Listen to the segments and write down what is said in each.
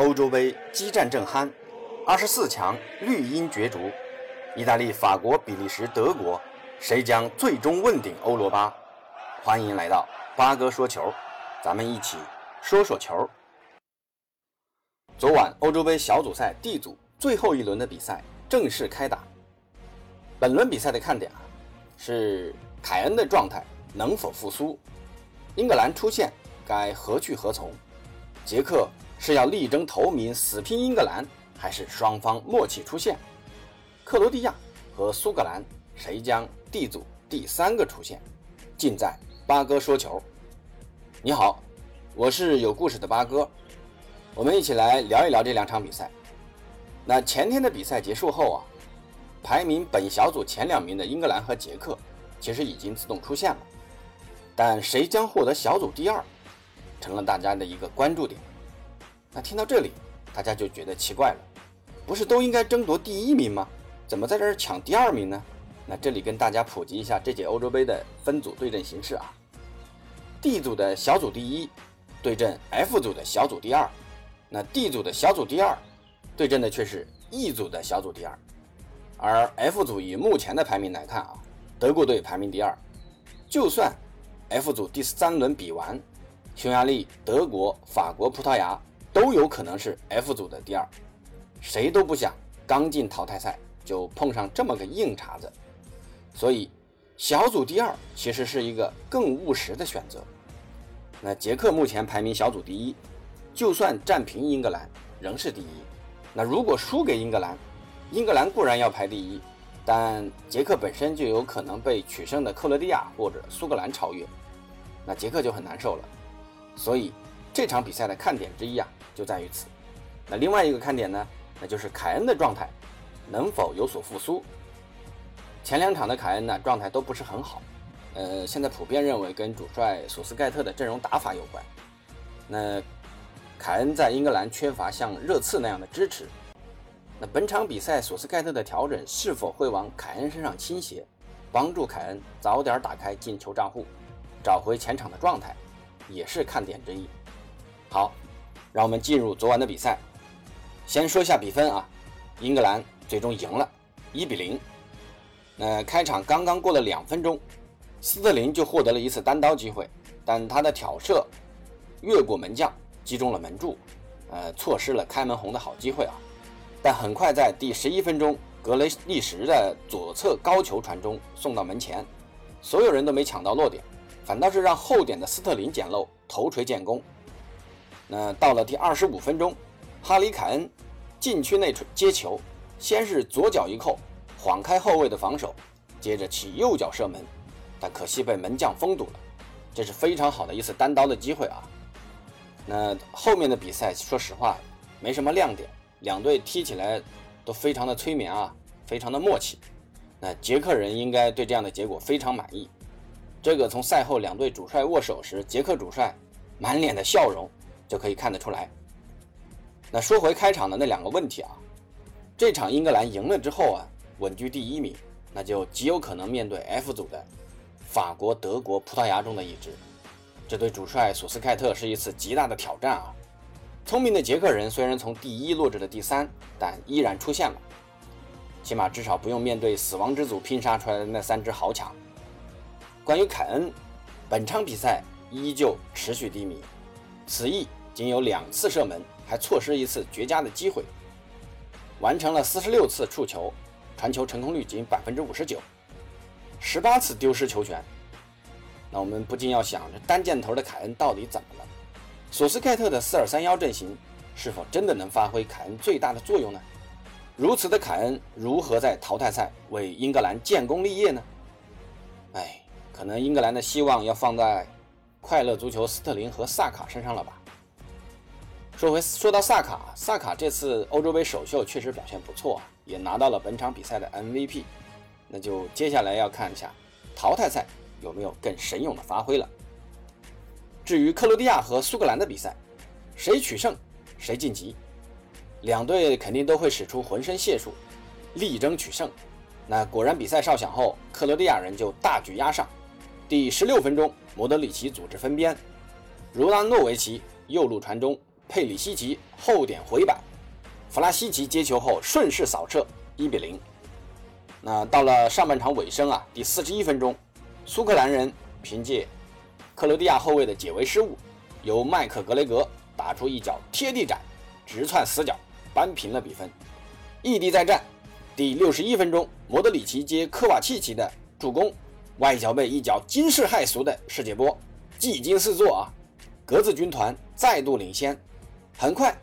欧洲杯激战正酣，二十四强绿茵角逐，意大利、法国、比利时、德国，谁将最终问鼎欧罗巴？欢迎来到八哥说球，咱们一起说说球。昨晚欧洲杯小组赛 D 组最后一轮的比赛正式开打。本轮比赛的看点啊，是凯恩的状态能否复苏？英格兰出现该何去何从？捷克是要力争头名死拼英格兰，还是双方默契出现？克罗地亚和苏格兰谁将 D 组第三个出现？尽在八哥说球。你好，我是有故事的八哥，我们一起来聊一聊这两场比赛。那前天的比赛结束后啊，排名本小组前两名的英格兰和捷克其实已经自动出现了，但谁将获得小组第二？成了大家的一个关注点。那听到这里，大家就觉得奇怪了，不是都应该争夺第一名吗？怎么在这儿抢第二名呢？那这里跟大家普及一下这届欧洲杯的分组对阵形式啊。D 组的小组第一对阵 F 组的小组第二，那 D 组的小组第二对阵的却是 E 组的小组第二。而 F 组以目前的排名来看啊，德国队排名第二，就算 F 组第三轮比完。匈牙利、德国、法国、葡萄牙都有可能是 F 组的第二，谁都不想刚进淘汰赛就碰上这么个硬茬子，所以小组第二其实是一个更务实的选择。那捷克目前排名小组第一，就算战平英格兰仍是第一。那如果输给英格兰，英格兰固然要排第一，但捷克本身就有可能被取胜的克罗地亚或者苏格兰超越，那捷克就很难受了。所以这场比赛的看点之一啊，就在于此。那另外一个看点呢，那就是凯恩的状态能否有所复苏。前两场的凯恩呢，状态都不是很好。呃，现在普遍认为跟主帅索斯盖特的阵容打法有关。那凯恩在英格兰缺乏像热刺那样的支持。那本场比赛索斯盖特的调整是否会往凯恩身上倾斜，帮助凯恩早点打开进球账户，找回前场的状态？也是看点之一。好，让我们进入昨晚的比赛。先说一下比分啊，英格兰最终赢了，一比零。那开场刚刚过了两分钟，斯特林就获得了一次单刀机会，但他的挑射越过门将，击中了门柱，呃，错失了开门红的好机会啊。但很快在第十一分钟，格雷利什的左侧高球传中送到门前，所有人都没抢到落点。反倒是让后点的斯特林捡漏，头锤建功。那到了第二十五分钟，哈里凯恩禁区内接球，先是左脚一扣，晃开后卫的防守，接着起右脚射门，但可惜被门将封堵了。这是非常好的一次单刀的机会啊。那后面的比赛，说实话没什么亮点，两队踢起来都非常的催眠啊，非常的默契。那捷克人应该对这样的结果非常满意。这个从赛后两队主帅握手时，捷克主帅满脸的笑容就可以看得出来。那说回开场的那两个问题啊，这场英格兰赢了之后啊，稳居第一名，那就极有可能面对 F 组的法国、德国、葡萄牙中的一支，这对主帅索斯盖特是一次极大的挑战啊。聪明的捷克人虽然从第一落至了第三，但依然出现了，起码至少不用面对死亡之组拼杀出来的那三支豪强。关于凯恩，本场比赛依旧持续低迷，此役仅有两次射门，还错失一次绝佳的机会，完成了四十六次触球，传球成功率仅百分之五十九，十八次丢失球权。那我们不禁要想，这单箭头的凯恩到底怎么了？索斯盖特的四二三幺阵型是否真的能发挥凯恩最大的作用呢？如此的凯恩如何在淘汰赛为英格兰建功立业呢？哎。可能英格兰的希望要放在快乐足球斯特林和萨卡身上了吧？说回说到萨卡，萨卡这次欧洲杯首秀确实表现不错，也拿到了本场比赛的 MVP。那就接下来要看一下淘汰赛有没有更神勇的发挥了。至于克罗地亚和苏格兰的比赛，谁取胜谁晋级，两队肯定都会使出浑身解数，力争取胜。那果然比赛哨响后，克罗地亚人就大举压上。第十六分钟，莫德里奇组织分边，茹拉诺维奇右路传中，佩里西奇后点回摆，弗拉西奇接球后顺势扫射，一比零。那到了上半场尾声啊，第四十一分钟，苏格兰人凭借克罗地亚后卫的解围失误，由麦克格雷格打出一脚贴地斩，直窜死角，扳平了比分。异地再战，第六十一分钟，莫德里奇接科瓦契奇的助攻，外脚背一脚惊世骇俗的世界波，技惊四座啊！格子军团再度领先。很快，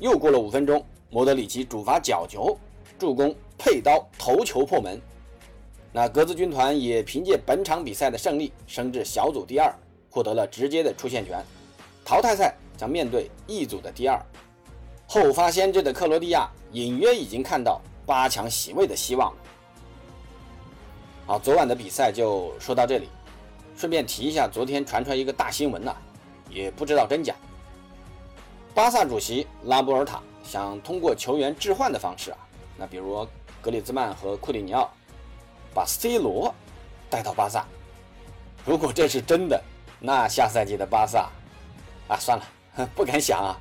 又过了五分钟，莫德里奇主罚角球，助攻。佩刀头球破门，那格子军团也凭借本场比赛的胜利升至小组第二，获得了直接的出线权。淘汰赛将面对 E 组的第二，后发先至的克罗地亚隐约已经看到八强席位的希望。好，昨晚的比赛就说到这里，顺便提一下，昨天传出来一个大新闻呐，也不知道真假。巴萨主席拉波尔塔想通过球员置换的方式啊，那比如。格里兹曼和库里尼奥把 C 罗带到巴萨，如果这是真的，那下赛季的巴萨啊，算了，不敢想啊。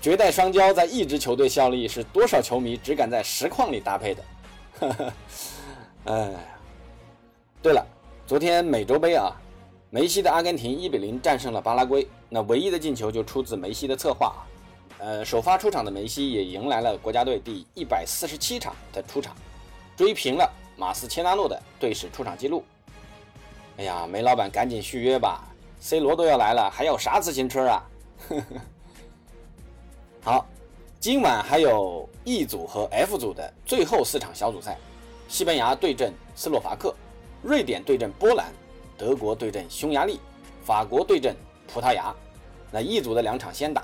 绝代双骄在一支球队效力，是多少球迷只敢在实况里搭配的。哎，对了，昨天美洲杯啊，梅西的阿根廷一比零战胜了巴拉圭，那唯一的进球就出自梅西的策划。呃，首发出场的梅西也迎来了国家队第一百四十七场的出场，追平了马斯切拉诺的队史出场记录。哎呀，梅老板赶紧续约吧，C 罗都要来了，还要啥自行车啊？好，今晚还有 E 组和 F 组的最后四场小组赛，西班牙对阵斯洛伐克，瑞典对阵波兰，德国对阵匈牙利，法国对阵葡萄牙。那 E 组的两场先打。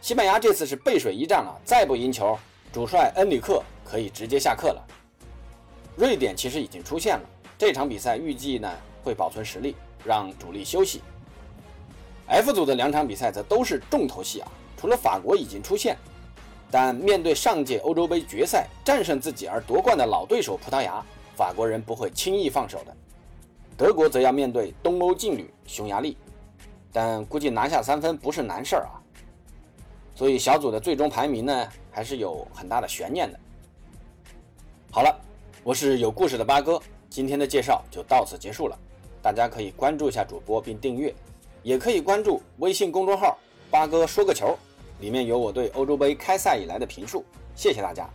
西班牙这次是背水一战了，再不赢球，主帅恩里克可以直接下课了。瑞典其实已经出现了，这场比赛预计呢会保存实力，让主力休息。F 组的两场比赛则都是重头戏啊，除了法国已经出现，但面对上届欧洲杯决赛战胜自己而夺冠的老对手葡萄牙，法国人不会轻易放手的。德国则要面对东欧劲旅匈牙利，但估计拿下三分不是难事儿啊。所以小组的最终排名呢，还是有很大的悬念的。好了，我是有故事的八哥，今天的介绍就到此结束了。大家可以关注一下主播并订阅，也可以关注微信公众号“八哥说个球”，里面有我对欧洲杯开赛以来的评述。谢谢大家。